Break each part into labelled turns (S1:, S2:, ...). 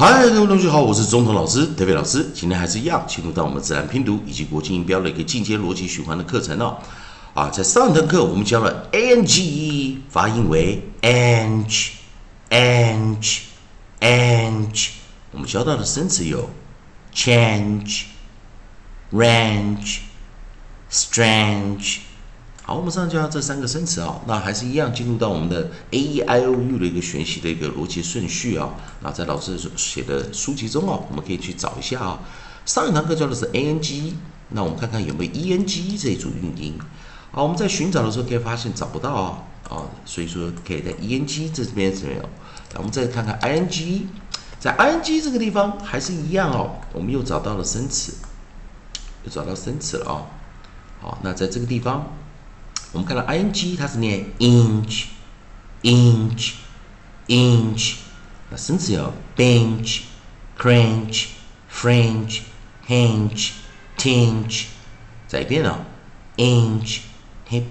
S1: 嗨，各位同学好，我是中统老师德伟老师。今天还是一样，进入到我们自然拼读以及国际音标的一个进阶逻辑循环的课程哦。啊，在上一堂课我们教了 a n g e 发音为 ang，ang，ang。我们教到的生词有 change，range，strange。好，我们上教这三个生词啊，那还是一样进入到我们的 A E I O U 的一个学习的一个逻辑顺序啊。那在老师写的书籍中啊，我们可以去找一下啊。上一堂课教的是 A N G，那我们看看有没有 E N G 这一组韵音。好，我们在寻找的时候可以发现找不到啊啊，所以说可以在 E N G 这边是没有。那我们再看看 I N G，在 I N G 这个地方还是一样哦，我们又找到了生词，又找到生词了啊。好，那在这个地方。我们看到 ing 它是念 inch，inch，inch，那生词有 bench，cranch，fringe，hinge，tinge，再一遍哦，inch，hip，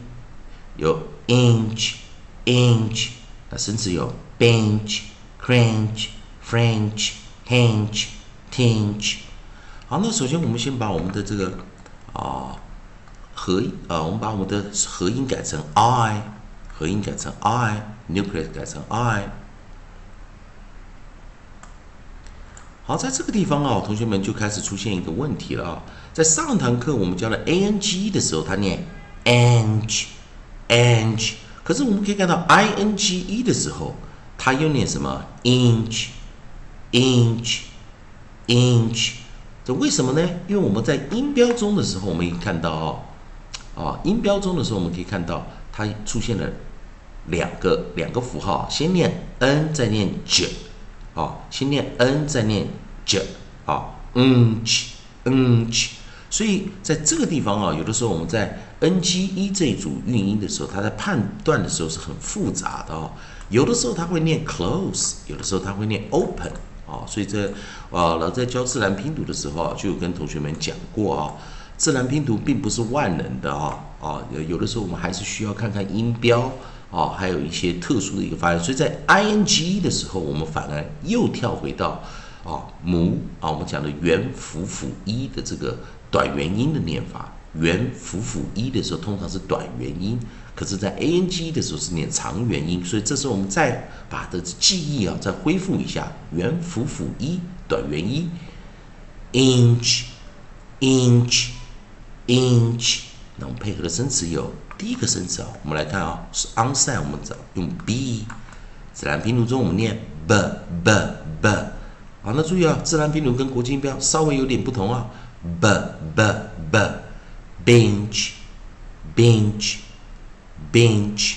S1: 有 inch，inch，那生词有 bench，cranch，fringe，hinge，tinge。好，那首先我们先把我们的这个啊。合音啊，我们把我们的合音改成 i，合音改成 i，nucleus 改成 i。好，在这个地方啊，同学们就开始出现一个问题了啊。在上堂课我们教了 a n g e 的时候，它念 ang，ang，可是我们可以看到 i n g e 的时候，它又念什么 inch，inch，inch。这为什么呢？因为我们在音标中的时候，我们可以看到哦。啊，音标中的时候，我们可以看到它出现了两个两个符号，先念 n，再念 j，啊，先念 n，再念 j，啊，ng，ng，所以在这个地方啊，有的时候我们在 n g e 这一组韵音的时候，它在判断的时候是很复杂的哦。有的时候它会念 close，有的时候它会念 open，啊，所以这啊，老在教自然拼读的时候啊，就有跟同学们讲过啊。自然拼读并不是万能的啊啊，有的时候我们还是需要看看音标啊，还有一些特殊的一个发音。所以在 i n g 的时候，我们反而又跳回到啊母啊，我们讲的元辅辅一的这个短元音的念法。元辅辅一的时候通常是短元音，可是，在 a n g 的时候是念长元音。所以这时候我们再把的记忆啊再恢复一下，元辅辅一短元音，inch inch。那我们配合的生词有第一个生词啊，我们来看啊，是 onside，我们找用 b，自然拼读中我们念 b b b，好，那注意啊，自然拼读跟国际音标稍微有点不同啊，b b b，bench bench bench，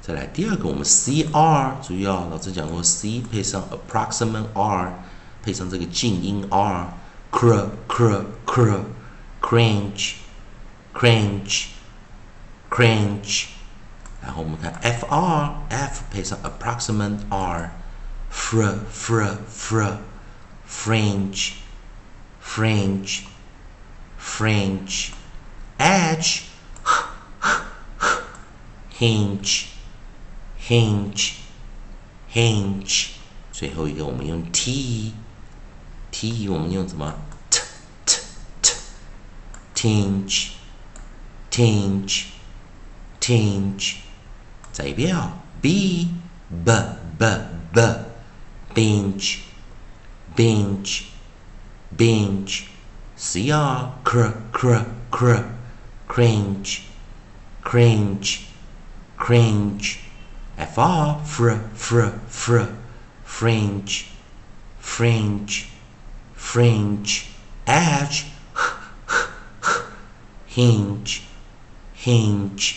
S1: 再来第二个我们 cr，注意啊，老师讲过 c 配上 approximate r，配上这个静音 r，cr cr cr。cringe, cringe, cringe。然后我们看 f r f 配上 approximate r, fr fr fr, fringe, fringe, fringe, edge, hinge, hinge, hinge。最后一个我们用 t t 我们用什么 ？tinge, tinge, tinge，再一遍啊，b b b b, binge, binge, binge, cr cr cr cr, cringe, cringe, cringe, fr fr fr fr, fringe, fringe, fringe, edge hinge, hinge,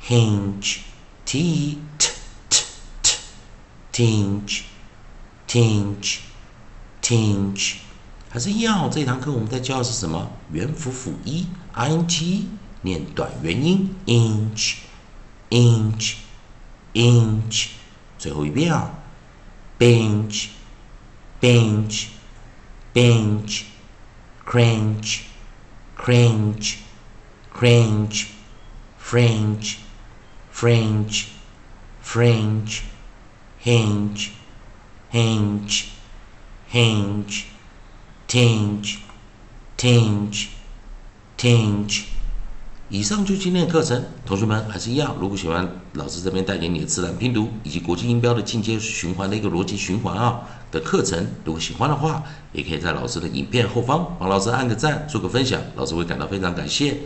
S1: hinge, t, t, t, t, tinge, tinge, tinge，还是一样。这堂课我们在教的是什么？元辅辅一，i n g，念短元音，inch, inch, inch。最后一遍啊，bench, bench, bench, cringe, cringe。 Cringe, fringe, fringe, fringe, hinge, hinge, hinge, tinge, tinge, tinge。以上就今天的课程，同学们还是一样。如果喜欢老师这边带给你的自然拼读以及国际音标的进阶循环的一个逻辑循环啊的课程，如果喜欢的话，也可以在老师的影片后方帮老师按个赞，做个分享，老师会感到非常感谢。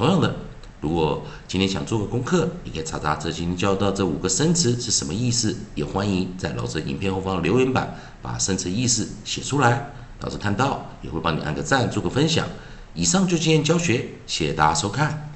S1: 同样的，如果今天想做个功课，你可以查查这今天教到这五个生词是什么意思，也欢迎在老师影片后方留言板把生词意思写出来，老师看到也会帮你按个赞，做个分享。以上就今天教学，谢谢大家收看。